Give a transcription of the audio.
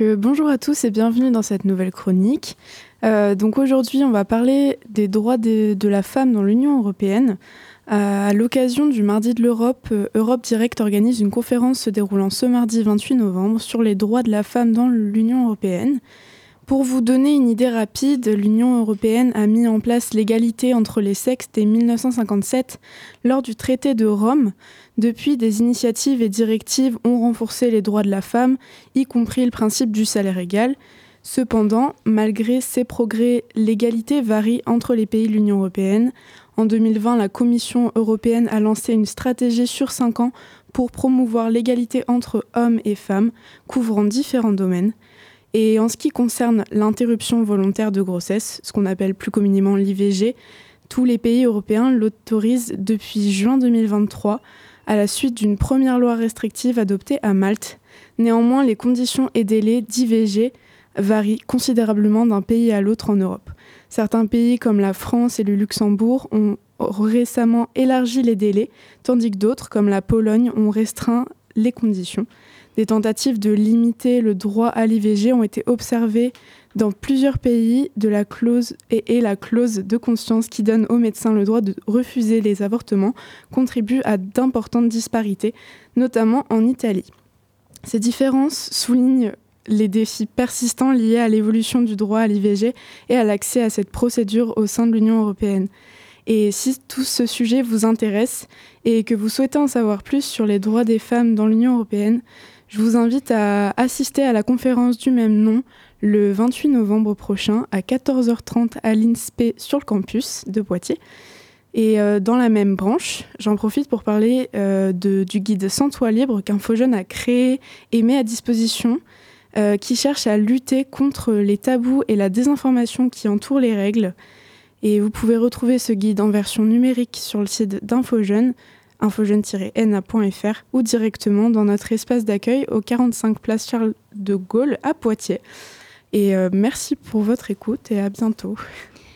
bonjour à tous et bienvenue dans cette nouvelle chronique. Euh, donc aujourd'hui, on va parler des droits de la femme dans l'Union européenne. Euh, à l'occasion du Mardi de l'Europe, euh, Europe Direct organise une conférence se déroulant ce mardi 28 novembre sur les droits de la femme dans l'Union européenne. Pour vous donner une idée rapide, l'Union européenne a mis en place l'égalité entre les sexes dès 1957 lors du traité de Rome. Depuis, des initiatives et directives ont renforcé les droits de la femme, y compris le principe du salaire égal. Cependant, malgré ces progrès, l'égalité varie entre les pays de l'Union européenne. En 2020, la Commission européenne a lancé une stratégie sur cinq ans pour promouvoir l'égalité entre hommes et femmes, couvrant différents domaines. Et en ce qui concerne l'interruption volontaire de grossesse, ce qu'on appelle plus communément l'IVG, tous les pays européens l'autorisent depuis juin 2023 à la suite d'une première loi restrictive adoptée à Malte. Néanmoins, les conditions et délais d'IVG varient considérablement d'un pays à l'autre en Europe. Certains pays comme la France et le Luxembourg ont récemment élargi les délais, tandis que d'autres, comme la Pologne, ont restreint les conditions. Des tentatives de limiter le droit à l'IVG ont été observées dans plusieurs pays de la clause et, la clause de conscience qui donne aux médecins le droit de refuser les avortements contribue à d'importantes disparités, notamment en Italie. Ces différences soulignent les défis persistants liés à l'évolution du droit à l'IVG et à l'accès à cette procédure au sein de l'Union européenne. Et si tout ce sujet vous intéresse et que vous souhaitez en savoir plus sur les droits des femmes dans l'Union européenne, je vous invite à assister à la conférence du même nom le 28 novembre prochain à 14h30 à l'INSPE sur le campus de Poitiers. Et euh, dans la même branche, j'en profite pour parler euh, du guide Sans toit libre qu'InfoJeune a créé et met à disposition, euh, qui cherche à lutter contre les tabous et la désinformation qui entourent les règles. Et vous pouvez retrouver ce guide en version numérique sur le site d'InfoJeune infojeune-na.fr ou directement dans notre espace d'accueil au 45 place Charles de Gaulle à Poitiers. Et euh, merci pour votre écoute et à bientôt.